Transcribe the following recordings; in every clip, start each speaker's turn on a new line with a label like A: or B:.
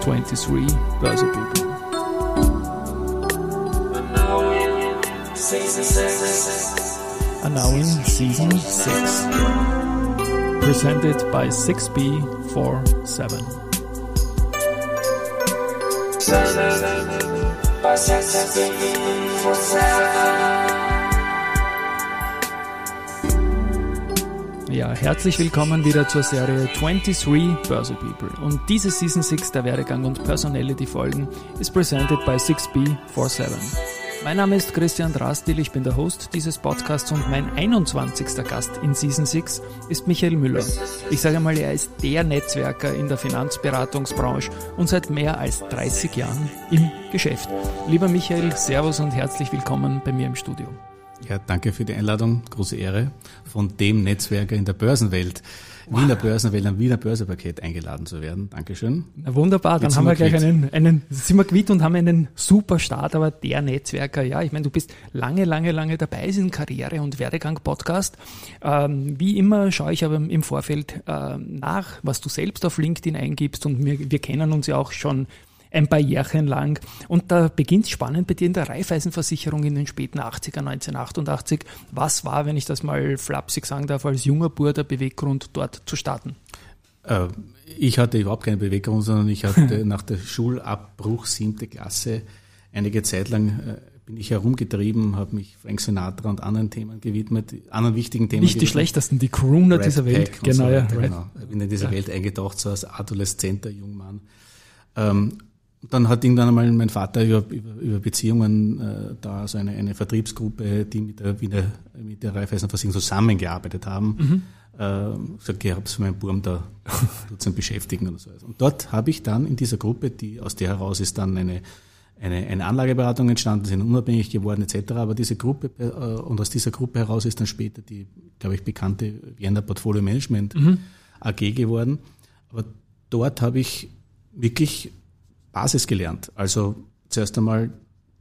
A: 23 Börse People. And now in season 6. Presented by 6B47. Ja, herzlich willkommen wieder zur Serie 23 Börse People. Und diese Season 6 der Werdegang und Personality Folgen ist presented by 6B47. Mein Name ist Christian Drastil, ich bin der Host dieses Podcasts und mein 21. Gast in Season 6 ist Michael Müller. Ich sage mal, er ist der Netzwerker in der Finanzberatungsbranche und seit mehr als 30 Jahren im Geschäft. Lieber Michael, Servus und herzlich willkommen bei mir im Studio.
B: Ja, danke für die Einladung. Große Ehre, von dem Netzwerker in der Börsenwelt. Wiener Börsenwelt, am Wiener Börsepaket eingeladen zu werden. Dankeschön.
A: Na wunderbar, dann Jetzt haben wir gleich einen, einen, sind wir quitt und haben einen super Start, aber der Netzwerker, ja, ich meine, du bist lange, lange, lange dabei, ist ein Karriere- und Werdegang-Podcast. Ähm, wie immer schaue ich aber im Vorfeld äh, nach, was du selbst auf LinkedIn eingibst und wir, wir kennen uns ja auch schon ein paar Jährchen lang. Und da beginnt spannend bei dir in der Raiffeisenversicherung in den späten 80er, 1988. Was war, wenn ich das mal flapsig sagen darf, als junger Bur der Beweggrund, dort zu starten?
B: Äh, ich hatte überhaupt keine Beweggrund, sondern ich hatte nach der Schulabbruch siebte Klasse einige Zeit lang äh, bin ich herumgetrieben, habe mich Frank Sinatra und anderen Themen gewidmet, anderen wichtigen Themen.
A: Nicht die schlechtesten, die Crooner Red dieser Welt.
B: Genau, so ja. genau. Ich bin in diese ja. Welt eingetaucht, so als adoleszenter Jungmann. Ähm, dann hat irgendwann einmal mein Vater über, über, über Beziehungen äh, da so eine, eine Vertriebsgruppe, die mit der Wiener, mit der Raiffeisenversicherung zusammengearbeitet haben, mhm. äh, gesagt, ich habe für meinen Burm da Dutzend beschäftigen oder so. Und dort habe ich dann in dieser Gruppe, die aus der heraus ist dann eine, eine, eine Anlageberatung entstanden, sind unabhängig geworden etc. Aber diese Gruppe äh, und aus dieser Gruppe heraus ist dann später die, glaube ich, bekannte Vienna Portfolio Management mhm. AG geworden. Aber dort habe ich wirklich Basis gelernt. Also zuerst einmal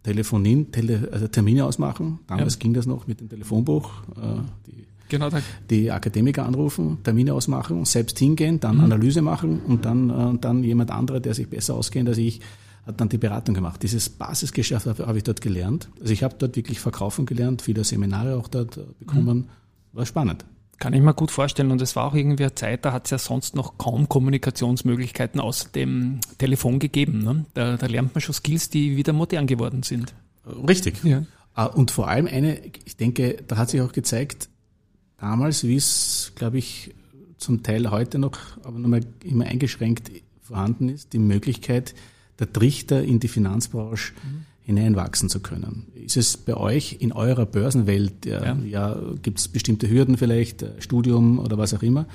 B: Telefonien, Tele, also Termine ausmachen. Damals ja. ging das noch mit dem Telefonbuch. Äh, die, genau, die Akademiker anrufen, Termine ausmachen, selbst hingehen, dann mhm. Analyse machen und dann, äh, dann jemand anderer, der sich besser auskennt als ich, hat dann die Beratung gemacht. Dieses Basisgeschäft habe, habe ich dort gelernt. Also ich habe dort wirklich verkaufen gelernt, viele Seminare auch dort äh, bekommen. Mhm. War spannend.
A: Kann ich mir gut vorstellen. Und es war auch irgendwie eine Zeit, da hat es ja sonst noch kaum Kommunikationsmöglichkeiten außer dem Telefon gegeben. Ne? Da, da, lernt man schon Skills, die wieder modern geworden sind.
B: Richtig. Ja. Ah, und vor allem eine, ich denke, da hat sich auch gezeigt, damals, wie es, glaube ich, zum Teil heute noch, aber nochmal immer eingeschränkt vorhanden ist, die Möglichkeit, der Trichter in die Finanzbranche mhm hineinwachsen zu können. Ist es bei euch in eurer Börsenwelt, ja, ja. ja gibt es bestimmte Hürden vielleicht, äh, Studium oder was auch immer,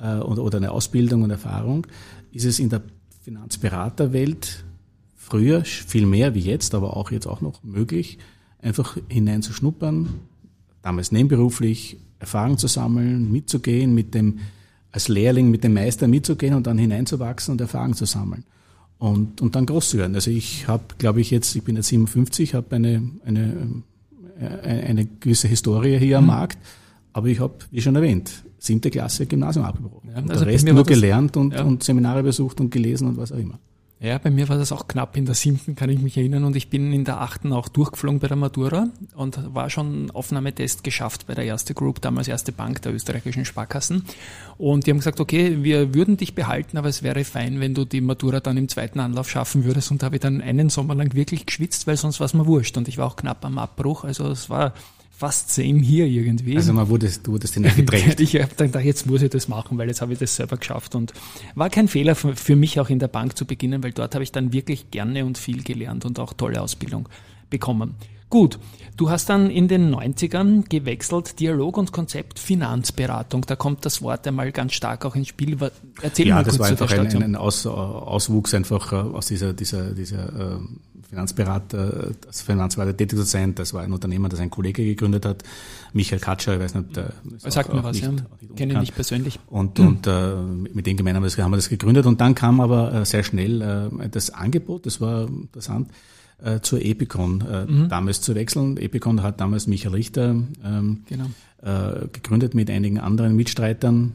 B: äh, oder, oder eine Ausbildung und Erfahrung? Ist es in der Finanzberaterwelt früher viel mehr wie jetzt, aber auch jetzt auch noch möglich, einfach hineinzuschnuppern, damals nebenberuflich Erfahrung zu sammeln, mitzugehen, mit dem, als Lehrling mit dem Meister mitzugehen und dann hineinzuwachsen und Erfahrung zu sammeln und, und dann groß zu werden. Also ich habe, glaube ich, jetzt, ich bin jetzt 57, habe eine, eine, äh, eine gewisse Historie hier mhm. am Markt, aber ich habe, wie schon erwähnt, siebte Klasse Gymnasium abgebrochen. Ja, also der Rest nur gelernt und, ja. und Seminare besucht und gelesen und was auch immer.
A: Ja, bei mir war das auch knapp in der siebten, kann ich mich erinnern. Und ich bin in der achten auch durchgeflogen bei der Matura und war schon Aufnahmetest geschafft bei der erste Group, damals erste Bank der österreichischen Sparkassen. Und die haben gesagt, okay, wir würden dich behalten, aber es wäre fein, wenn du die Matura dann im zweiten Anlauf schaffen würdest. Und da habe ich dann einen Sommer lang wirklich geschwitzt, weil sonst war es mir wurscht. Und ich war auch knapp am Abbruch. Also es war fast same hier irgendwie.
B: Also man wurde, du wurdest hineingedrängt.
A: ich habe dann gedacht, jetzt muss ich das machen, weil jetzt habe ich das selber geschafft und war kein Fehler für mich auch in der Bank zu beginnen, weil dort habe ich dann wirklich gerne und viel gelernt und auch tolle Ausbildung bekommen. Gut, du hast dann in den 90ern gewechselt, Dialog und Konzept Finanzberatung. Da kommt das Wort einmal ganz stark auch ins Spiel.
B: Erzähl ja, mal kurz das war einfach ein, ein Aus, Auswuchs einfach äh, aus dieser, dieser, dieser ähm, Finanzberater, als Finanzberater tätig zu sein. Das war ein Unternehmer, das ein Kollege gegründet hat, Michael Katscher, ich weiß nicht.
A: Der Sagt auch, mir was, nicht, ja. Kenne ihn nicht persönlich.
B: Und, mhm. und äh, mit dem gemeinsam haben wir das gegründet. Und dann kam aber äh, sehr schnell äh, das Angebot, das war interessant, äh, zur Epicon äh, mhm. damals zu wechseln. Epicon hat damals Michael Richter ähm, genau. äh, gegründet mit einigen anderen Mitstreitern.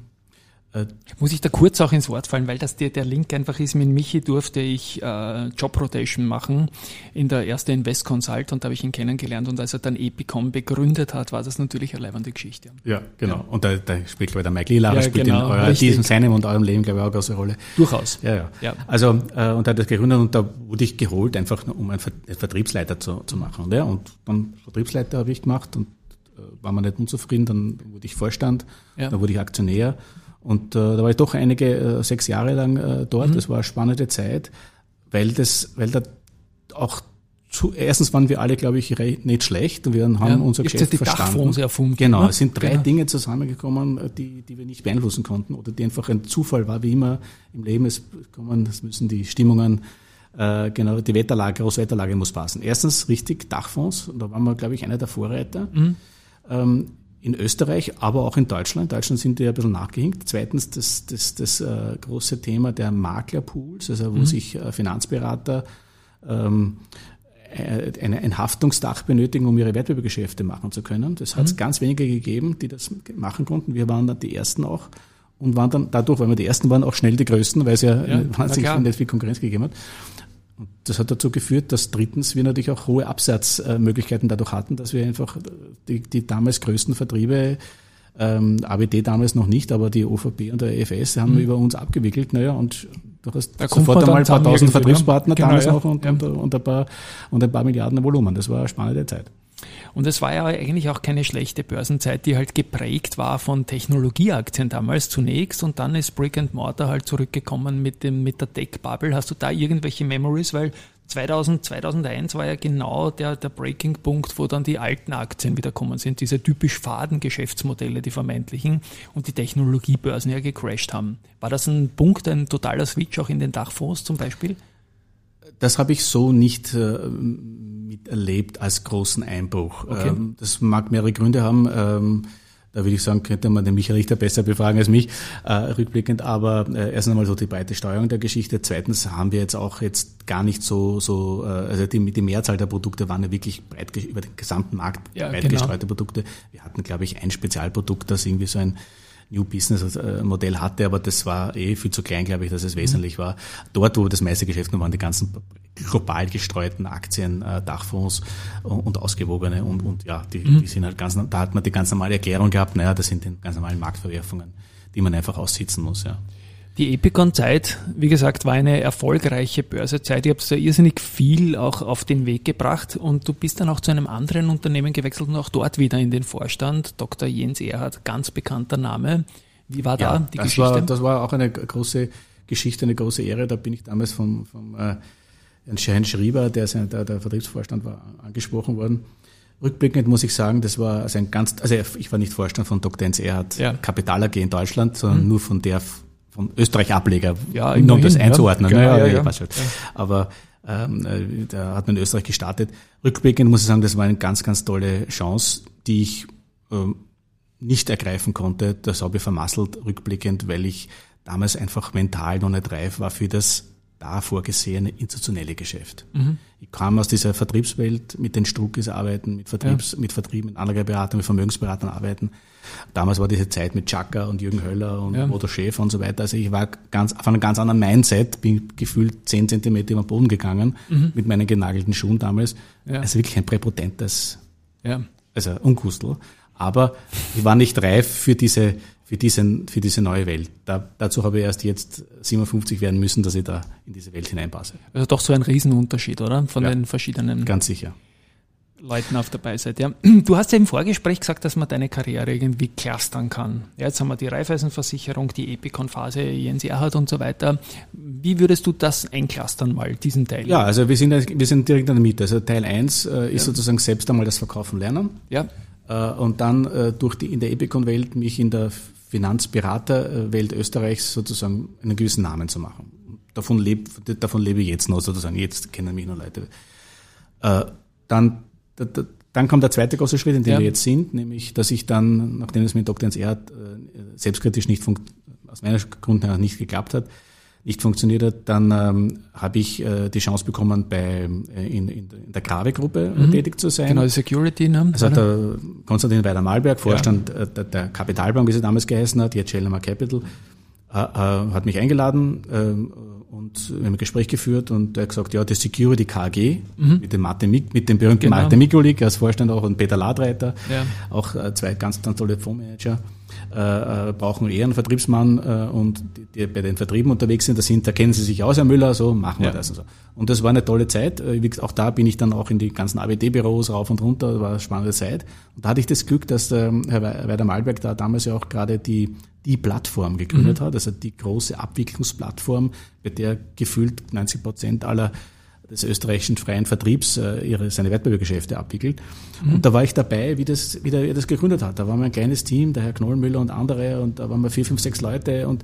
A: Äh, Muss ich da kurz auch ins Wort fallen, weil das der, der Link einfach ist, mit Michi durfte ich äh, Job Rotation machen in der erste Invest Consult und da habe ich ihn kennengelernt und als er dann Epicom begründet hat, war das natürlich eine leibende Geschichte.
B: Ja, genau. Ja. Und da, da spielt, glaube ich, der Mike Lila ja, spielt genau, in euer, diesem, seinem und eurem Leben, glaube ich, auch eine große Rolle.
A: Durchaus.
B: Ja, ja. ja. Also, äh, und er hat das gegründet und da wurde ich geholt, einfach um einen Vertriebsleiter zu, zu machen. Und, ja, und dann Vertriebsleiter habe ich gemacht und äh, war man nicht unzufrieden, dann wurde ich Vorstand, ja. dann wurde ich Aktionär und äh, da war ich doch einige, äh, sechs Jahre lang äh, dort. Mhm. Das war eine spannende Zeit, weil das, weil da auch zu, erstens waren wir alle, glaube ich, nicht schlecht und wir haben ja, unser Geschäft die verstanden. Dachfonds
A: erfunden.
B: Genau, ne? es sind drei genau. Dinge zusammengekommen, die, die wir nicht beeinflussen konnten oder die einfach ein Zufall war, wie immer im Leben. Es kommen, es müssen die Stimmungen, äh, genau, die Wetterlage, Großwetterlage muss passen. Erstens richtig Dachfonds, und da waren wir, glaube ich, einer der Vorreiter. Mhm. Ähm, in Österreich, aber auch in Deutschland. In Deutschland sind die ein bisschen nachgehinkt. Zweitens das, das, das äh, große Thema der Maklerpools, also wo mhm. sich äh, Finanzberater ähm, äh, eine, ein Haftungsdach benötigen, um ihre Wertpapiergeschäfte machen zu können. Das hat es mhm. ganz wenige gegeben, die das machen konnten. Wir waren dann die Ersten auch und waren dann dadurch, weil wir die Ersten waren, auch schnell die Größten, weil es ja, ja wahnsinnig viel Konkurrenz gegeben hat. Und das hat dazu geführt, dass drittens wir natürlich auch hohe Absatzmöglichkeiten dadurch hatten, dass wir einfach die, die damals größten Vertriebe, ähm, ABD damals noch nicht, aber die OVP und der EFS haben mhm. über uns abgewickelt. Naja, und du hast da sofort einmal ein paar tausend Vertriebspartner genau, damals ja. noch und, ja. und, und, ein paar, und ein paar Milliarden Volumen. Das war eine spannende Zeit.
A: Und es war ja eigentlich auch keine schlechte Börsenzeit, die halt geprägt war von Technologieaktien damals zunächst und dann ist Brick and Mortar halt zurückgekommen mit dem, mit der Tech-Bubble. Hast du da irgendwelche Memories? Weil 2000, 2001 war ja genau der, der Breaking-Punkt, wo dann die alten Aktien wiederkommen sind, diese typisch faden Geschäftsmodelle, die vermeintlichen, und die Technologiebörsen ja gecrashed haben. War das ein Punkt, ein totaler Switch auch in den Dachfonds zum Beispiel?
B: Das habe ich so nicht äh, miterlebt als großen Einbruch. Okay. Ähm, das mag mehrere Gründe haben. Ähm, da würde ich sagen, könnte man den Michael Richter besser befragen als mich, äh, rückblickend. Aber äh, erst einmal so die breite Steuerung der Geschichte. Zweitens haben wir jetzt auch jetzt gar nicht so, so äh, also die, die Mehrzahl der Produkte waren ja wirklich breit über den gesamten Markt ja, breit genau. gestreute Produkte. Wir hatten, glaube ich, ein Spezialprodukt, das irgendwie so ein New Business äh, Modell hatte, aber das war eh viel zu klein, glaube ich, dass es wesentlich war. Dort, wo das meiste Geschäft noch waren, die ganzen global gestreuten Aktien, äh, Dachfonds und ausgewogene und, und ja, die, mhm. die sind halt ganz, da hat man die ganz normale Erklärung gehabt, naja, das sind die ganz normalen Marktverwerfungen, die man einfach aussitzen muss, ja.
A: Die Epicon-Zeit, wie gesagt, war eine erfolgreiche Börsezeit. Ihr habt da irrsinnig viel auch auf den Weg gebracht und du bist dann auch zu einem anderen Unternehmen gewechselt und auch dort wieder in den Vorstand. Dr. Jens Erhard, ganz bekannter Name. Wie war ja, da die
B: das
A: Geschichte?
B: War, das war auch eine große Geschichte, eine große Ehre. Da bin ich damals vom, vom äh, Herrn Schrieber, der, der, der Vertriebsvorstand war, angesprochen worden. Rückblickend muss ich sagen, das war also ein ganz, also ich war nicht Vorstand von Dr. Jens Erhard ja. Kapital AG in Deutschland, sondern mhm. nur von der vom Österreich-Ableger, ja, um das einzuordnen. Ja, ja, ja, ja, ja. Aber ähm, äh, da hat man in Österreich gestartet. Rückblickend muss ich sagen, das war eine ganz, ganz tolle Chance, die ich ähm, nicht ergreifen konnte. Das habe ich vermasselt rückblickend, weil ich damals einfach mental noch nicht reif war für das da vorgesehene institutionelle Geschäft. Mhm. Ich kam aus dieser Vertriebswelt mit den Struckis arbeiten, mit Vertriebs, ja. mit Vertrieb, mit Anlageberatern, mit Vermögensberatern arbeiten. Damals war diese Zeit mit Chaka und Jürgen Höller und ja. Bodo Schäfer und so weiter. Also ich war ganz, auf einem ganz anderen Mindset, bin gefühlt zehn Zentimeter über den Boden gegangen mhm. mit meinen genagelten Schuhen damals. Ja. Also wirklich ein präpotentes, ja. also Unkustel. Aber ich war nicht reif für diese, für, diesen, für diese neue Welt. Da, dazu habe ich erst jetzt 57 werden müssen, dass ich da in diese Welt hineinpasse.
A: Also doch so ein Riesenunterschied, oder? Von ja, den verschiedenen
B: ganz sicher.
A: Leuten auf der Beiseite. Ja. Du hast ja im Vorgespräch gesagt, dass man deine Karriere irgendwie clustern kann. Ja, jetzt haben wir die Raiffeisenversicherung, die Epicon-Phase, Jens Erhard und so weiter. Wie würdest du das einclustern mal, diesen Teil?
B: Ja, also wir sind, wir sind direkt in der Mitte. Also Teil 1 äh, ist ja. sozusagen selbst einmal das Verkaufen lernen. Ja. Äh, und dann äh, durch die, in der Epicon-Welt mich in der Finanzberaterwelt Österreichs sozusagen einen gewissen Namen zu machen. Davon lebe, davon lebe ich jetzt noch sozusagen. Jetzt kennen mich noch Leute. Äh, dann, dann kommt der zweite große Schritt, in dem ja. wir jetzt sind, nämlich, dass ich dann, nachdem es mit Dr. Ins R selbstkritisch nicht aus meiner Grund her nicht geklappt hat, nicht funktioniert hat, dann ähm, habe ich äh, die Chance bekommen, bei, äh, in, in, der Grave-Gruppe mhm. tätig zu sein.
A: Genau, Security. Ne?
B: Also der Konstantin Weider-Malberg, Vorstand ja. Äh, der, der Kapitalbank, wie sie damals geheißen hat, jetzt Schellemer Capital, äh, äh, hat mich eingeladen äh, und wir haben ein Gespräch geführt und er hat gesagt, ja, die Security KG mhm. mit dem Martin, mit dem berühmten genau. Martin Mikulik als Vorstand auch und Peter Ladreiter, ja. auch äh, zwei ganz, ganz tolle Fondsmanager äh, äh, brauchen eher einen Vertriebsmann äh, und die, die bei den Vertrieben unterwegs sind, da sind, da kennen sie sich aus, Herr Müller, so machen wir ja. das und so. Und das war eine tolle Zeit. Äh, auch da bin ich dann auch in die ganzen AWD-Büros rauf und runter, das war eine spannende Zeit. Und da hatte ich das Glück, dass der Herr Werder Malberg da damals ja auch gerade die die Plattform gegründet mhm. hat, also die große Abwicklungsplattform, bei der gefühlt 90 Prozent aller des österreichischen freien Vertriebs äh, ihre, seine Wettbewerbsgeschäfte abwickelt. Mhm. Und da war ich dabei, wie das, wie der, wie das gegründet hat. Da waren wir ein kleines Team, der Herr Knollmüller und andere, und da waren wir vier, fünf, sechs Leute und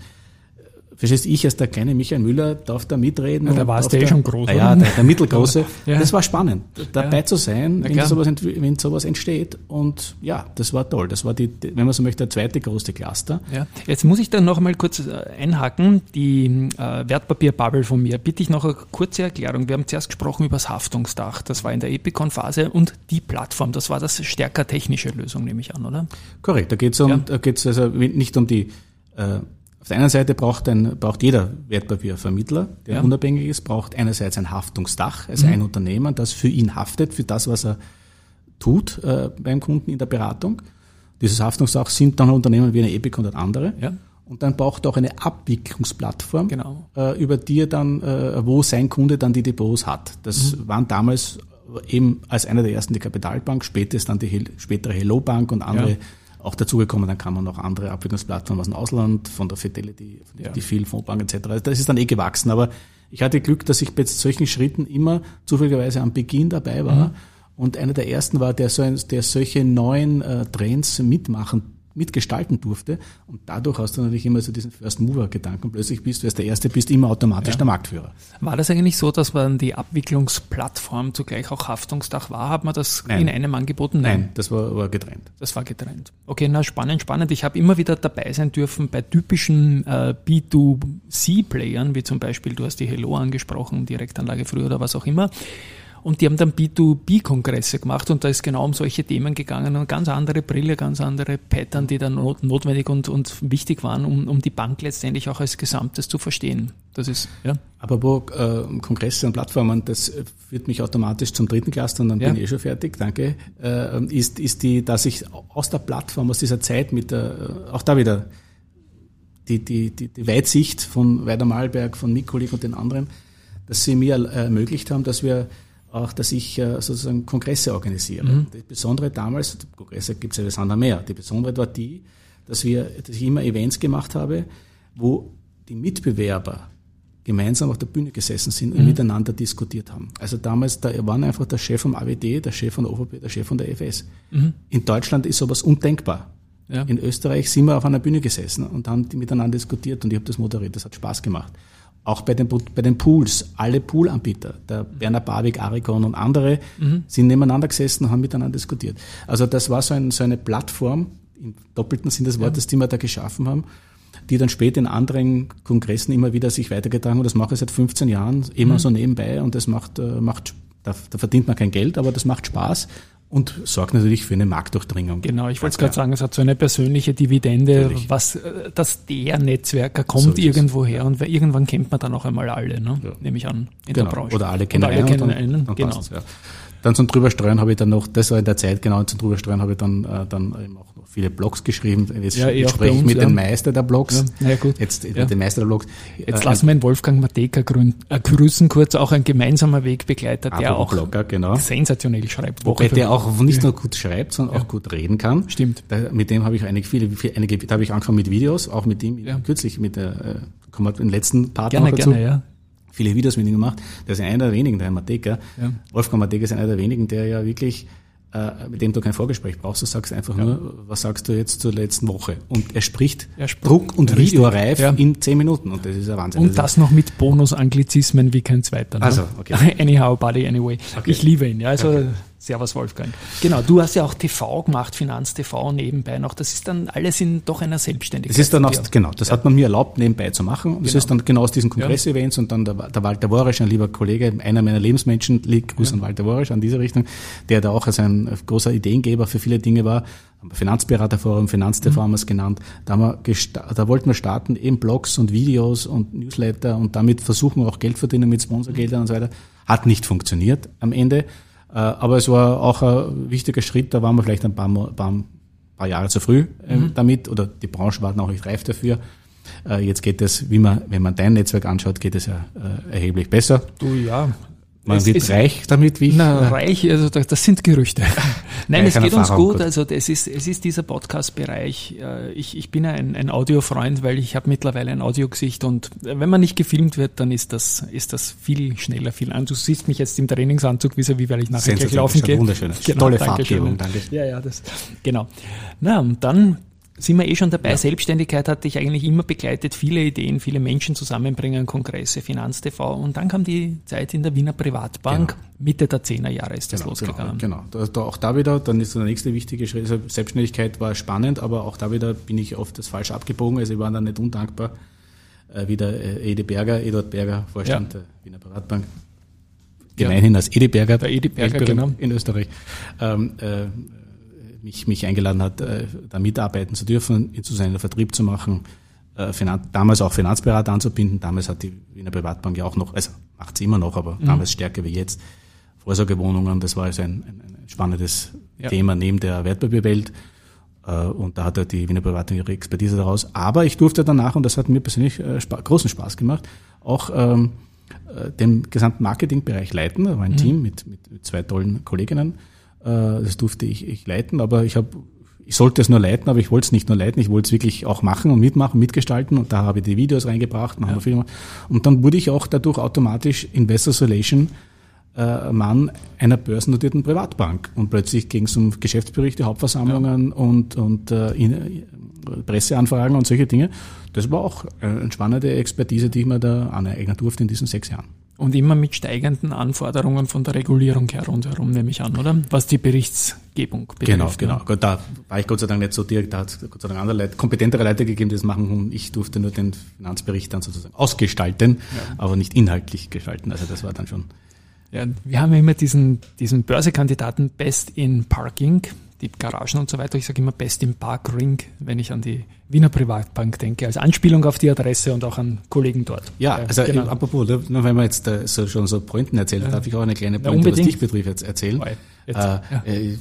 B: Verstehst ich als der kleine Michael Müller darf da mitreden. Ja,
A: da warst du eh schon groß.
B: Ah, ja, der, der Mittelgroße. Ja. Das war spannend, dabei ja. zu sein, wenn sowas, wenn sowas entsteht. Und ja, das war toll. Das war die, wenn man so möchte, der zweite große Cluster.
A: Ja. Jetzt muss ich dann noch einmal kurz äh, einhaken. Die äh, Wertpapierbubble von mir. Bitte ich noch eine kurze Erklärung. Wir haben zuerst gesprochen über das Haftungsdach. Das war in der Epicon-Phase und die Plattform. Das war das stärker technische Lösung, nehme ich an, oder?
B: Korrekt. Da geht es um, ja. da geht's also nicht um die äh, auf der einen Seite braucht, ein, braucht jeder Wertpapiervermittler, der ja. unabhängig ist, braucht einerseits ein Haftungsdach, also mhm. ein Unternehmen, das für ihn haftet, für das, was er tut äh, beim Kunden in der Beratung. Dieses Haftungsdach sind dann Unternehmen wie eine Epic und andere. Ja. Und dann braucht er auch eine Abwicklungsplattform, genau. äh, über die er dann, äh, wo sein Kunde dann die Depots hat. Das mhm. waren damals eben als einer der ersten die Kapitalbank, später ist dann die spätere Hello Bank und andere ja auch dazugekommen, dann kann man noch andere Abwicklungsplattformen aus dem Ausland, von der Fidelity, von der ja. die viel Fondsbank etc. Also das ist dann eh gewachsen. Aber ich hatte Glück, dass ich bei solchen Schritten immer zufälligerweise am Beginn dabei war. Mhm. Und einer der ersten war, der, so ein, der solche neuen äh, Trends mitmachen mitgestalten durfte. Und dadurch hast du natürlich immer so diesen First Mover Gedanken. Plötzlich bist du als der Erste, bist immer automatisch ja. der Marktführer.
A: War das eigentlich so, dass man die Abwicklungsplattform zugleich auch Haftungsdach war? Hat man das Nein. in einem angeboten?
B: Nein, Nein das war, war, getrennt.
A: Das war getrennt. Okay, na spannend, spannend. Ich habe immer wieder dabei sein dürfen bei typischen äh, B2C-Playern, wie zum Beispiel, du hast die Hello angesprochen, Direktanlage früher oder was auch immer und die haben dann B2B-Kongresse gemacht und da ist genau um solche Themen gegangen und ganz andere Brille, ganz andere Pattern, die dann not notwendig und, und wichtig waren, um, um die Bank letztendlich auch als Gesamtes zu verstehen. Das ist, ja.
B: Aber wo äh, Kongresse und Plattformen, das führt mich automatisch zum dritten Cluster und dann ja. bin ich eh schon fertig, danke, äh, ist, ist die, dass ich aus der Plattform, aus dieser Zeit mit der, auch da wieder, die, die, die, die Weitsicht von Weider Malberg, von Mikulik und den anderen, dass sie mir ermöglicht haben, dass wir auch, dass ich äh, sozusagen Kongresse organisiere. Mhm. Das Besondere damals, Kongresse gibt es ja das andere mehr, die Besondere war die, dass, wir, dass ich immer Events gemacht habe, wo die Mitbewerber gemeinsam auf der Bühne gesessen sind und mhm. miteinander diskutiert haben. Also damals, da waren einfach der Chef vom AWD, der Chef von der OVP, der Chef von der FS. Mhm. In Deutschland ist sowas undenkbar. Ja. In Österreich sind wir auf einer Bühne gesessen und haben die miteinander diskutiert und ich habe das moderiert. Das hat Spaß gemacht. Auch bei den, bei den Pools, alle Poolanbieter, der Werner Barwig, Aricon und andere, mhm. sind nebeneinander gesessen und haben miteinander diskutiert. Also das war so, ein, so eine Plattform, im doppelten Sinn des Wortes, ja. die wir da geschaffen haben, die dann später in anderen Kongressen immer wieder sich weitergetragen haben. Das mache ich seit 15 Jahren immer mhm. so nebenbei und das macht, äh, macht da, da verdient man kein Geld, aber das macht Spaß und sorgt natürlich für eine Marktdurchdringung.
A: Genau, ich wollte gerade sagen, es hat so eine persönliche Dividende, natürlich. was äh, das der Netzwerker kommt so irgendwo her und irgendwann kennt man dann auch einmal alle, ne? Ja. nehme ich an,
B: in genau. der Branche. Oder alle kennen, Oder alle kennen einen. einen. genau. Dann zum Drüberstreuen habe ich dann noch, das war in der Zeit genau, zum Drüberstreuen habe ich dann, äh, dann eben auch noch viele Blogs geschrieben. Jetzt ja, eh spreche ich mit ja. den Meister der Blogs.
A: Ja, ja gut.
B: Jetzt ja. den Meister der Blogs.
A: Jetzt äh, lassen wir den Wolfgang Mateka grün, äh, grüßen, kurz auch ein gemeinsamer Wegbegleiter, der auch
B: Blogger, genau.
A: sensationell schreibt.
B: Wobei der auch nicht nur gut schreibt, sondern auch gut reden kann.
A: Stimmt.
B: Da, mit dem habe ich einige, viele, einige, da habe ich angefangen mit Videos, auch mit dem kürzlich mit der, äh, kommen wir im letzten Part
A: gerne, noch dazu. Gerne, ja
B: viele Videos mit ihm gemacht. Der ist einer der wenigen, der Mateka. Ja. Wolfgang Mateka ist einer der wenigen, der ja wirklich, äh, mit dem du kein Vorgespräch brauchst. Du sagst einfach ja. nur, was sagst du jetzt zur letzten Woche? Und er spricht er Druck- und Videoreif ja. in zehn Minuten. Und das ist ein Wahnsinn.
A: Und das, noch mit Bonus-Anglizismen wie kein zweiter. Ne?
B: Also, okay.
A: Anyhow, buddy, anyway. Okay. Ich liebe ihn. Ja, also, okay. Servus Wolfgang. Genau, du hast ja auch TV gemacht, Finanz-TV nebenbei noch. Das ist dann alles in doch einer Selbstständigkeit.
B: Das ist dann auch, genau, das ja. hat man mir erlaubt, nebenbei zu machen. Und das genau. ist dann genau aus diesen Kongress-Events und dann der, der Walter Worisch, ein lieber Kollege, einer meiner Lebensmenschen, liegt Gruß ja. an Walter Worisch an diese Richtung, der da auch als ein großer Ideengeber für viele Dinge war. Finanzberaterforum, Finanztv mhm. haben wir es genannt. Da, haben wir da wollten wir starten, eben Blogs und Videos und Newsletter und damit versuchen wir auch Geld verdienen mit Sponsorgeldern und so weiter. Hat nicht funktioniert am Ende. Äh, aber es war auch ein wichtiger Schritt, da waren wir vielleicht ein paar, paar, paar Jahre zu früh äh, mhm. damit oder die Branche war noch nicht reif dafür. Äh, jetzt geht es, wie man, wenn man dein Netzwerk anschaut, geht es ja erheblich besser.
A: Du ja,
B: man es, wird es, reich damit,
A: wie ich. Na, reich, also das sind Gerüchte. Nein, es geht uns gut. Also es ist, es ist dieser Podcast-Bereich. Äh, ich, ich bin ein, ein Audiofreund, weil ich habe mittlerweile ein Audiogesicht und wenn man nicht gefilmt wird, dann ist das, ist das viel schneller, viel an. Du siehst mich jetzt im Trainingsanzug, wie wie weil ich nachher gleich laufen gehe.
B: Wunderschön.
A: Genau, Tolle Farbgebung, danke. Ja, ja, das, genau. Na, und dann sind wir eh schon dabei. Ja. Selbstständigkeit hatte ich eigentlich immer begleitet, viele Ideen, viele Menschen zusammenbringen, Kongresse, Finanztv. Und dann kam die Zeit in der Wiener Privatbank. Genau. Mitte der 10er Jahre ist das
B: genau,
A: losgegangen.
B: Genau, genau. Da, auch da wieder, dann ist der nächste wichtige Schritt. Also Selbstständigkeit war spannend, aber auch da wieder bin ich oft das falsch abgebogen. Also ich war dann nicht undankbar. Äh, wie der äh, Edi Berger, Eduard Berger, Vorstand ja. der Wiener Privatbank. Gemeinhin ja. als Edi Berger,
A: der Edi Berger
B: genau. in Österreich. Ähm, äh, mich, mich eingeladen hat, äh, da mitarbeiten zu dürfen, zu seinem Vertrieb zu machen, äh, Finan damals auch Finanzberater anzubinden. Damals hat die Wiener Privatbank ja auch noch, also macht sie immer noch, aber mhm. damals stärker wie jetzt. Vorsorgewohnungen, das war also ein, ein, spannendes ja. Thema neben der Wertpapierwelt. Äh, und da hat er die Wiener Privatbank ihre Expertise daraus. Aber ich durfte danach, und das hat mir persönlich großen Spaß gemacht, auch ähm, äh, den gesamten Marketingbereich leiten. Da war ein mhm. Team mit, mit, zwei tollen Kolleginnen das durfte ich, ich leiten, aber ich habe ich sollte es nur leiten, aber ich wollte es nicht nur leiten, ich wollte es wirklich auch machen und mitmachen, mitgestalten und da habe ich die Videos reingebracht, machen ja. Filme. Und dann wurde ich auch dadurch automatisch Investors Relation äh, Mann einer börsennotierten Privatbank und plötzlich ging es um Geschäftsberichte, Hauptversammlungen ja. und, und äh, Presseanfragen und solche Dinge. Das war auch eine spannende Expertise, die ich mir da aneignen durfte in diesen sechs Jahren.
A: Und immer mit steigenden Anforderungen von der Regulierung her rundherum, nehme ich an, oder? Was die Berichtsgebung
B: betrifft. Genau, genau. Da war ich Gott sei Dank nicht so direkt, da hat es Gott sei Dank andere Leute, kompetentere Leute gegeben, die das machen und ich durfte nur den Finanzbericht dann sozusagen ausgestalten, ja. aber nicht inhaltlich gestalten. Also das war dann schon.
A: Ja, wir haben ja immer diesen, diesen Börsekandidaten Best in Parking, die Garagen und so weiter. Ich sage immer Best im Parkring, wenn ich an die Wiener Privatbank denke, als Anspielung auf die Adresse und auch an Kollegen dort.
B: Ja, also genau. apropos, wenn man jetzt da so, schon so Pointen erzählt, ja. darf ich auch eine kleine Pointe, was dich betrifft, jetzt erzählen. Jetzt, äh, ja. Äh,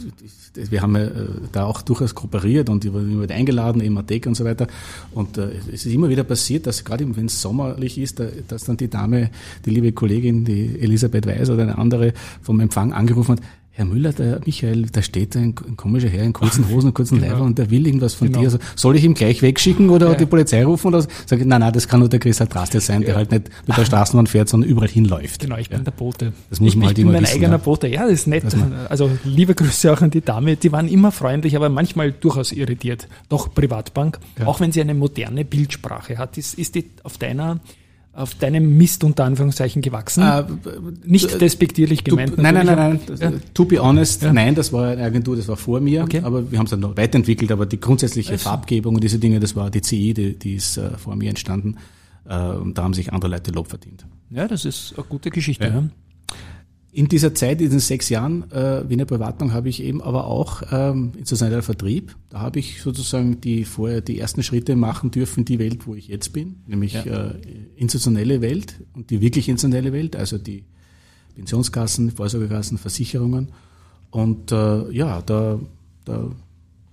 B: wir haben ja äh, da auch durchaus kooperiert und ich wurde eingeladen, im Athek und so weiter. Und äh, es ist immer wieder passiert, dass gerade wenn es sommerlich ist, da, dass dann die Dame, die liebe Kollegin, die Elisabeth Weiß oder eine andere vom Empfang angerufen hat, Herr Müller, der Michael, da steht ein, ein komischer Herr in kurzen Hosen und kurzen genau. Leiber und der will irgendwas von genau. dir. Also, soll ich ihm gleich wegschicken oder ja. die Polizei rufen oder sage ich, nein, nein, das kann nur der Chris Adraste sein, ja. der halt nicht mit der Straßenbahn fährt, sondern überall hinläuft.
A: Genau, ich
B: ja.
A: bin der Bote.
B: Das muss
A: ich,
B: man
A: halt ich
B: immer
A: bin
B: mein
A: eigener Bote. Ja, das ist nett. Also liebe Grüße auch an die Dame. Die waren immer freundlich, aber manchmal durchaus irritiert. Doch Privatbank, auch wenn sie eine moderne Bildsprache hat, ist, ist die auf deiner auf deinem Mist unter Anführungszeichen gewachsen? Äh, Nicht despektierlich gemeint.
B: To, nein, nein, nein, nein. Ja. To be honest, ja. nein, das war eine Agentur, das war vor mir, okay. aber wir haben es dann noch weiterentwickelt, aber die grundsätzliche also. Farbgebung und diese Dinge, das war die CI, die, die ist äh, vor mir entstanden. Äh, und da haben sich andere Leute Lob verdient.
A: Ja, das ist eine gute Geschichte. Ja.
B: In dieser Zeit, in den sechs Jahren äh, Wiener Privatbank, habe ich eben aber auch ähm, institutioneller Vertrieb. Da habe ich sozusagen die vorher die ersten Schritte machen dürfen, die Welt, wo ich jetzt bin, nämlich ja. äh, institutionelle Welt und die wirklich institutionelle Welt, also die Pensionskassen, Vorsorgekassen, Versicherungen. Und äh, ja, da, da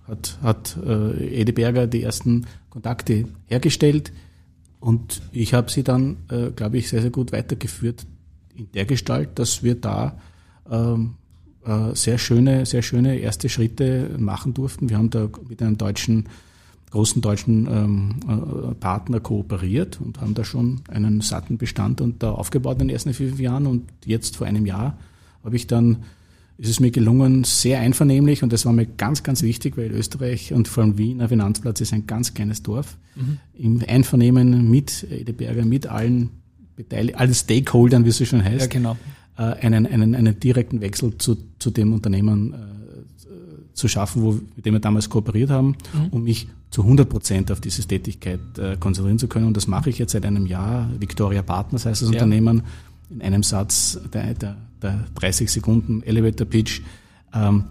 B: hat, hat äh, Ede Berger die ersten Kontakte hergestellt und ich habe sie dann, äh, glaube ich, sehr, sehr gut weitergeführt in der Gestalt, dass wir da ähm, äh, sehr schöne, sehr schöne erste Schritte machen durften. Wir haben da mit einem deutschen, großen deutschen ähm, äh, Partner kooperiert und haben da schon einen satten Bestand und da aufgebaut in den ersten fünf Jahren. Und jetzt vor einem Jahr habe ich dann ist es mir gelungen, sehr einvernehmlich, und das war mir ganz, ganz wichtig, weil Österreich und vor allem Wien, ein Finanzplatz ist ein ganz kleines Dorf, mhm. im Einvernehmen mit Edeberger, mit allen beteiligt, allen Stakeholdern, wie es so schön heißt,
A: ja, genau.
B: äh, einen, einen, einen direkten Wechsel zu, zu dem Unternehmen äh, zu schaffen, wo, mit dem wir damals kooperiert haben, mhm. um mich zu 100 Prozent auf diese Tätigkeit äh, konzentrieren zu können. Und das mache ich jetzt seit einem Jahr. Victoria Partners heißt das ja. Unternehmen. In einem Satz der, der, der 30 Sekunden Elevator Pitch. Ähm,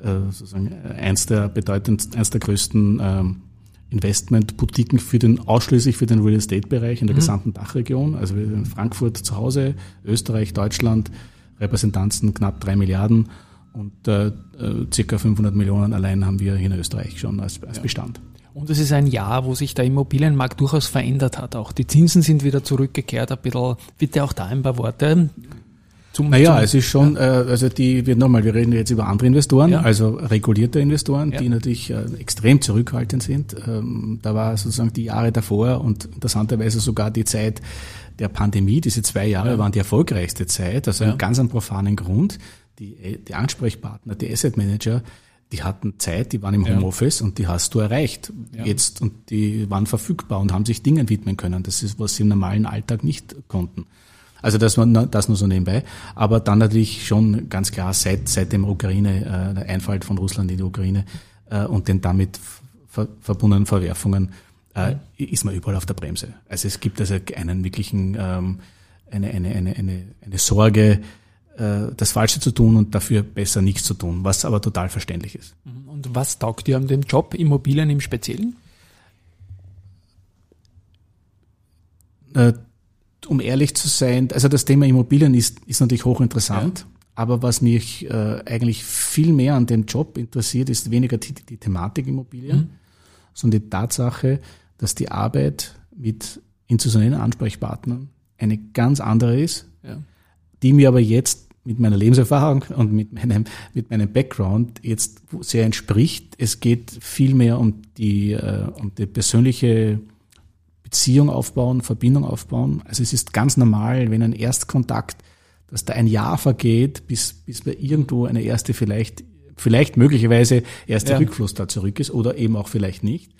B: äh, sozusagen eins der bedeutendsten, eins der größten ähm, Investment-Boutiquen für den, ausschließlich für den Real Estate-Bereich in der mhm. gesamten Dachregion. Also wir in Frankfurt zu Hause, Österreich, Deutschland, Repräsentanzen knapp drei Milliarden und äh, äh circa 500 Millionen allein haben wir hier in Österreich schon als, als ja. Bestand.
A: Und es ist ein Jahr, wo sich der Immobilienmarkt durchaus verändert hat. Auch die Zinsen sind wieder zurückgekehrt. Ein bisschen, bitte auch da ein paar Worte.
B: Zum, naja, zum, es ist schon, ja. äh, also die, wir nochmal, wir reden jetzt über andere Investoren, ja. also regulierte Investoren, ja. die natürlich äh, extrem zurückhaltend sind. Ähm, da war sozusagen die Jahre davor und interessanterweise sogar die Zeit der Pandemie, diese zwei Jahre waren die erfolgreichste Zeit, also ja. ganz einen profanen Grund. Die, die Ansprechpartner, die Asset Manager, die hatten Zeit, die waren im Homeoffice ja. und die hast du erreicht ja. jetzt und die waren verfügbar und haben sich Dingen widmen können. Das ist, was sie im normalen Alltag nicht konnten. Also das, das nur so nebenbei. Aber dann natürlich schon ganz klar seit, seit dem Ukraine, äh, der Einfall von Russland in die Ukraine äh, und den damit ver verbundenen Verwerfungen äh, ist man überall auf der Bremse. Also es gibt also einen wirklichen ähm, eine, eine, eine, eine, eine Sorge, äh, das Falsche zu tun und dafür besser nichts zu tun, was aber total verständlich ist.
A: Mhm. Und was taugt dir an dem Job Immobilien im Speziellen?
B: Um ehrlich zu sein, also das Thema Immobilien ist, ist natürlich hochinteressant, ja. aber was mich äh, eigentlich viel mehr an dem Job interessiert, ist weniger die, die Thematik Immobilien, mhm. sondern die Tatsache, dass die Arbeit mit institutionellen Ansprechpartnern eine ganz andere ist, ja. die mir aber jetzt mit meiner Lebenserfahrung und mit meinem, mit meinem Background jetzt sehr entspricht. Es geht viel mehr um die, äh, um die persönliche Beziehung aufbauen, Verbindung aufbauen. Also es ist ganz normal, wenn ein Erstkontakt, dass da ein Jahr vergeht, bis, bis bei irgendwo eine erste vielleicht, vielleicht möglicherweise erste ja. Rückfluss da zurück ist oder eben auch vielleicht nicht.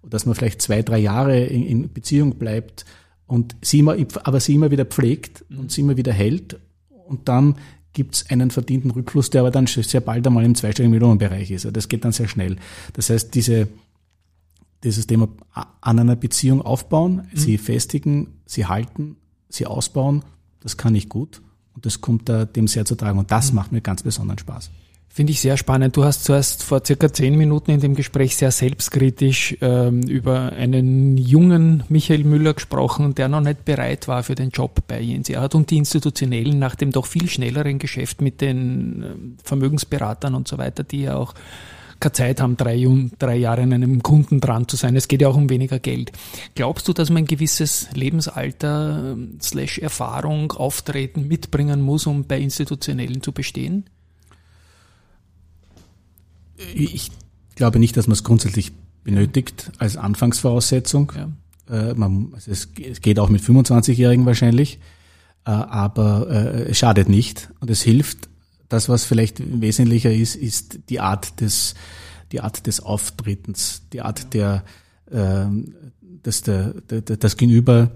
B: Und dass man vielleicht zwei, drei Jahre in, in Beziehung bleibt und sie immer, aber sie immer wieder pflegt und sie immer wieder hält und dann gibt's einen verdienten Rückfluss, der aber dann sehr bald einmal im zweistelligen Millionenbereich ist. Das geht dann sehr schnell. Das heißt, diese, dieses Thema an einer Beziehung aufbauen, mhm. sie festigen, sie halten, sie ausbauen, das kann ich gut und das kommt da dem sehr zu tragen und das mhm. macht mir ganz besonderen Spaß.
A: Finde ich sehr spannend. Du hast zuerst vor circa zehn Minuten in dem Gespräch sehr selbstkritisch ähm, über einen jungen Michael Müller gesprochen, der noch nicht bereit war für den Job bei Jens Erhard und die Institutionellen nach dem doch viel schnelleren Geschäft mit den ähm, Vermögensberatern und so weiter, die ja auch keine Zeit haben, drei, drei Jahre an einem Kunden dran zu sein. Es geht ja auch um weniger Geld. Glaubst du, dass man ein gewisses Lebensalter ähm, slash Erfahrung, Auftreten mitbringen muss, um bei Institutionellen zu bestehen?
B: Ich glaube nicht, dass man es grundsätzlich benötigt als Anfangsvoraussetzung. Ja. Äh, man, also es, es, geht auch mit 25-Jährigen wahrscheinlich, äh, aber äh, es schadet nicht und es hilft. Das, was vielleicht wesentlicher ist, ist die Art des, die Art des Auftretens, die Art der, äh, dass der, der, das Gegenüber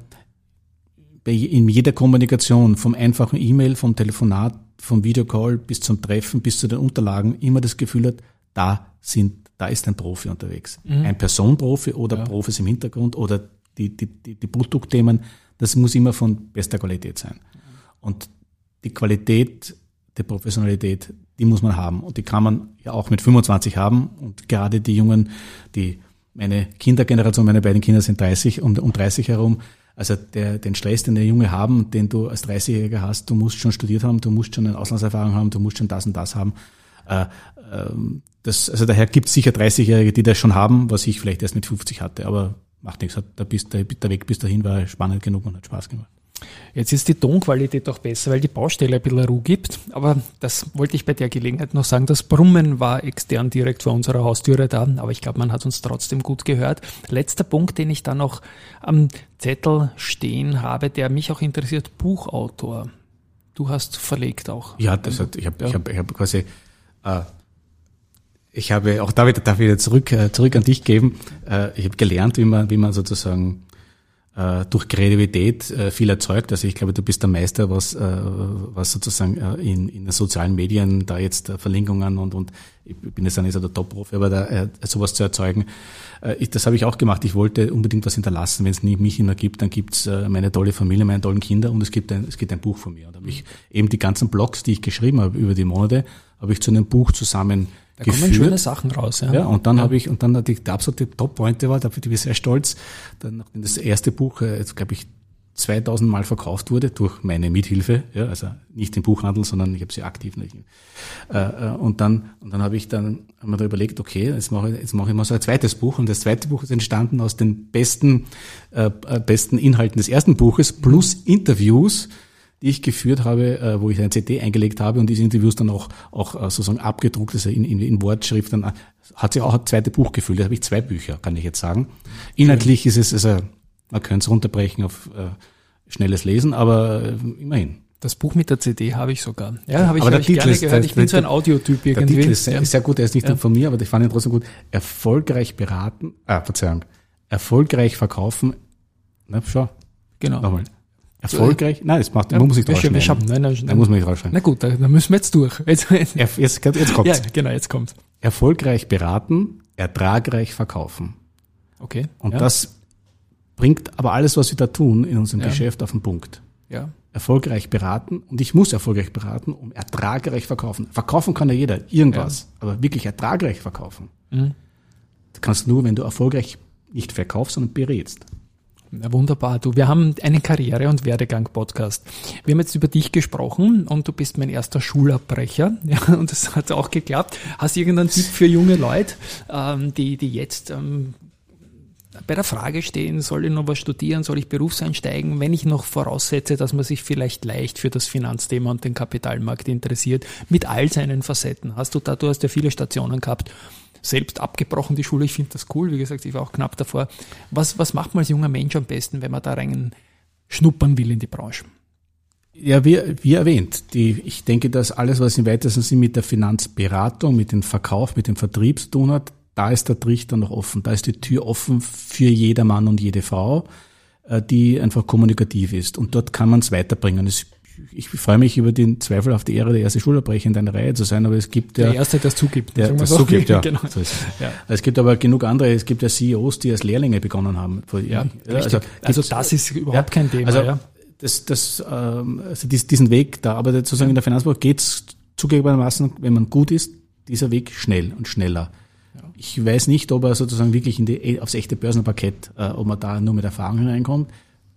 B: in jeder Kommunikation, vom einfachen E-Mail, vom Telefonat, vom Videocall bis zum Treffen, bis zu den Unterlagen, immer das Gefühl hat, da sind, da ist ein Profi unterwegs. Mhm. Ein Personenprofi oder ja. Profis im Hintergrund oder die, die, die, die Produktthemen, das muss immer von bester Qualität sein. Und die Qualität der Professionalität, die muss man haben. Und die kann man ja auch mit 25 haben. Und gerade die Jungen, die, meine Kindergeneration, meine beiden Kinder sind 30 und um 30 herum, also der, den Stress, den der Junge haben, den du als 30-Jähriger hast, du musst schon studiert haben, du musst schon eine Auslandserfahrung haben, du musst schon das und das haben. Äh, ähm, das, also daher gibt es sicher 30-Jährige, die das schon haben, was ich vielleicht erst mit 50 hatte, aber macht nichts. Der Weg bis dahin war spannend genug und hat Spaß gemacht.
A: Jetzt ist die Tonqualität auch besser, weil die Baustelle ein bisschen Ruhe gibt. Aber das wollte ich bei der Gelegenheit noch sagen. Das Brummen war extern direkt vor unserer Haustüre da, aber ich glaube, man hat uns trotzdem gut gehört. Letzter Punkt, den ich da noch am Zettel stehen habe, der mich auch interessiert, Buchautor. Du hast verlegt auch.
B: Ja, das hat, ich habe ja. ich hab, ich hab quasi äh, ich habe auch da wieder, darf ich wieder zurück, äh, zurück an dich geben. Äh, ich habe gelernt, wie man, wie man sozusagen durch Kreativität äh, viel erzeugt. Also ich glaube, du bist der Meister, was, äh, was sozusagen äh, in, in den sozialen Medien da jetzt äh, Verlinkungen und, und ich bin jetzt nicht so der Top-Profi, aber da, äh, sowas zu erzeugen, äh, ich, das habe ich auch gemacht. Ich wollte unbedingt was hinterlassen. Wenn es nicht mich immer gibt, dann gibt's äh, meine tolle Familie, meine tollen Kinder und es gibt ein, es gibt ein Buch von mir. Und da habe ich eben die ganzen Blogs, die ich geschrieben habe über die Monate, habe ich zu einem Buch zusammen
A: da kommen schöne Sachen raus.
B: Ja, ja und dann ja. habe ich, und dann die, die absolute Top-Pointe war, da bin ich sehr stolz, dann, nachdem das erste Buch, äh, jetzt glaube ich, 2000 Mal verkauft wurde durch meine Mithilfe, ja, also nicht im Buchhandel, sondern ich habe sie aktiv nicht. Äh, äh, und dann und dann habe ich dann haben wir da überlegt, okay, jetzt mache ich jetzt mache ich mal so ein zweites Buch und das zweite Buch ist entstanden aus den besten äh, besten Inhalten des ersten Buches plus Interviews die ich geführt habe, äh, wo ich eine CD eingelegt habe und diese Interviews dann auch, auch äh, sozusagen abgedruckt, also in, in, in Wortschrift, dann äh, hat sich auch ein zweite Buch gefüllt. Da habe ich zwei Bücher, kann ich jetzt sagen. Inhaltlich ist es, also man könnte es runterbrechen auf äh, schnelles Lesen, aber immerhin.
A: Das Buch mit der CD habe ich sogar. Ja, habe ich, hab ich gerne ist, gehört. Ich bin so ein Audiotyp irgendwie.
B: Der Titel ist, ist sehr gut, er ist nicht ja. von mir, aber ich fand ihn trotzdem gut. Erfolgreich beraten, ah, Verzeihung, erfolgreich verkaufen, na, schau.
A: Genau. Nochmal.
B: Erfolgreich? Nein, das macht, ja, man muss nicht
A: rausschneiden.
B: Wir
A: nein, nein,
B: nein. muss man nicht rausschneiden.
A: Na gut, dann müssen wir jetzt durch. Jetzt,
B: jetzt, jetzt, jetzt kommt's.
A: Ja, genau, jetzt kommt's.
B: Erfolgreich beraten, ertragreich verkaufen.
A: Okay.
B: Und ja. das bringt aber alles, was wir da tun in unserem ja. Geschäft auf den Punkt.
A: Ja.
B: Erfolgreich beraten und ich muss erfolgreich beraten, um ertragreich verkaufen. Verkaufen kann ja jeder, irgendwas, ja. aber wirklich ertragreich verkaufen. Mhm. Das kannst du nur, wenn du erfolgreich nicht verkaufst, sondern berätst.
A: Wunderbar. Du, wir haben einen Karriere- und Werdegang-Podcast. Wir haben jetzt über dich gesprochen und du bist mein erster Schulabbrecher. Ja, und das hat auch geklappt. Hast du irgendeinen Tipp für junge Leute, ähm, die, die jetzt ähm, bei der Frage stehen, soll ich noch was studieren, soll ich Berufseinsteigen, wenn ich noch voraussetze, dass man sich vielleicht leicht für das Finanzthema und den Kapitalmarkt interessiert, mit all seinen Facetten. Hast du da, du hast ja viele Stationen gehabt selbst abgebrochen, die Schule. Ich finde das cool. Wie gesagt, ich war auch knapp davor. Was, was macht man als junger Mensch am besten, wenn man da rein schnuppern will in die Branche?
B: Ja, wie, wie erwähnt, die, ich denke, dass alles, was im weitesten Sinn mit der Finanzberatung, mit dem Verkauf, mit dem Vertrieb zu tun hat, da ist der Trichter noch offen. Da ist die Tür offen für jeder Mann und jede Frau, äh, die einfach kommunikativ ist. Und dort kann man es weiterbringen. Es ich freue mich über den Zweifel auf die Ehre, der erste Schulabbrecher in deiner Reihe zu sein, aber es gibt
A: ja. Der erste, der es zugibt.
B: Der das zugibt, ja. genau. so ja. Es gibt aber genug andere, es gibt ja CEOs, die als Lehrlinge begonnen haben.
A: Ja, also, also das ist überhaupt ja, kein Thema,
B: also, ja. Das, das, ähm, also diesen Weg da, aber sozusagen in der Finanzbranche geht's zugegebenermaßen, wenn man gut ist, dieser Weg schnell und schneller. Ich weiß nicht, ob er sozusagen wirklich in die, aufs echte Börsenparkett, äh, ob man da nur mit Erfahrung hineinkommt.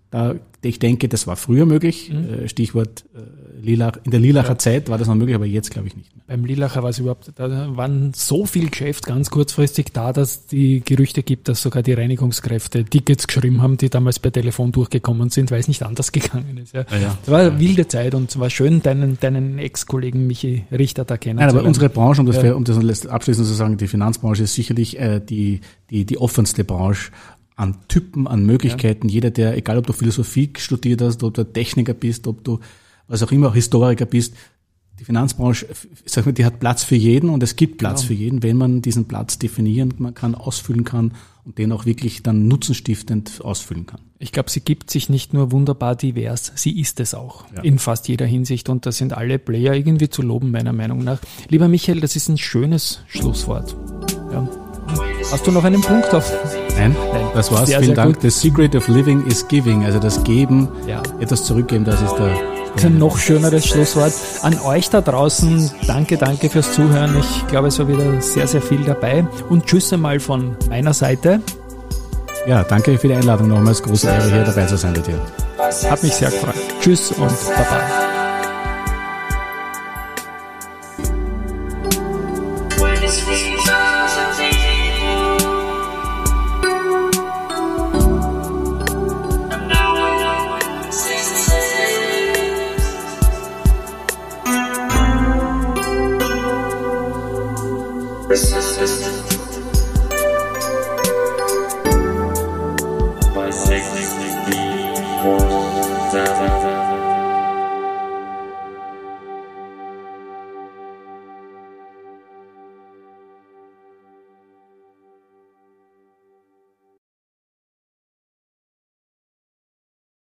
B: Da, ich denke, das war früher möglich. Mhm. Äh, Stichwort äh, Lilach, in der Lilacher ja. Zeit war das noch möglich, aber jetzt glaube ich nicht mehr.
A: Beim Lilacher war es überhaupt, da waren so viel Geschäft ganz kurzfristig da, dass die Gerüchte gibt, dass sogar die Reinigungskräfte Tickets geschrieben haben, die damals per Telefon durchgekommen sind, weil es nicht anders gegangen ist. Ja. Ah, ja. Das war eine wilde Zeit und es war schön, deinen, deinen Ex-Kollegen Michi Richter da kennen
B: Nein, aber unsere Branche, um das, ja. um das abschließend zu sagen, die Finanzbranche ist sicherlich äh, die, die, die offenste Branche an Typen, an Möglichkeiten. Ja. Jeder, der, egal ob du Philosophie studiert hast, ob du Techniker bist, ob du was auch immer, Historiker bist, die Finanzbranche, sag mal, die hat Platz für jeden und es gibt Platz genau. für jeden, wenn man diesen Platz definieren kann, ausfüllen kann und den auch wirklich dann nutzenstiftend ausfüllen kann.
A: Ich glaube, sie gibt sich nicht nur wunderbar divers, sie ist es auch ja. in fast jeder Hinsicht und da sind alle Player irgendwie zu loben, meiner Meinung nach. Lieber Michael, das ist ein schönes Schlusswort. Hast du noch einen Punkt auf?
B: Nein, Nein. das war's. Sehr, Vielen sehr Dank. Gut. The secret of living is giving. Also das Geben, ja. etwas zurückgeben, das ist der
A: ein noch schöneres Schlusswort. An euch da draußen, danke, danke fürs Zuhören. Ich glaube, es war wieder sehr, sehr viel dabei. Und tschüss einmal von meiner Seite.
B: Ja, danke für die Einladung nochmals. Große Ehre, hier dabei zu sein bei dir.
A: Hat mich sehr gefreut. Tschüss und Baba.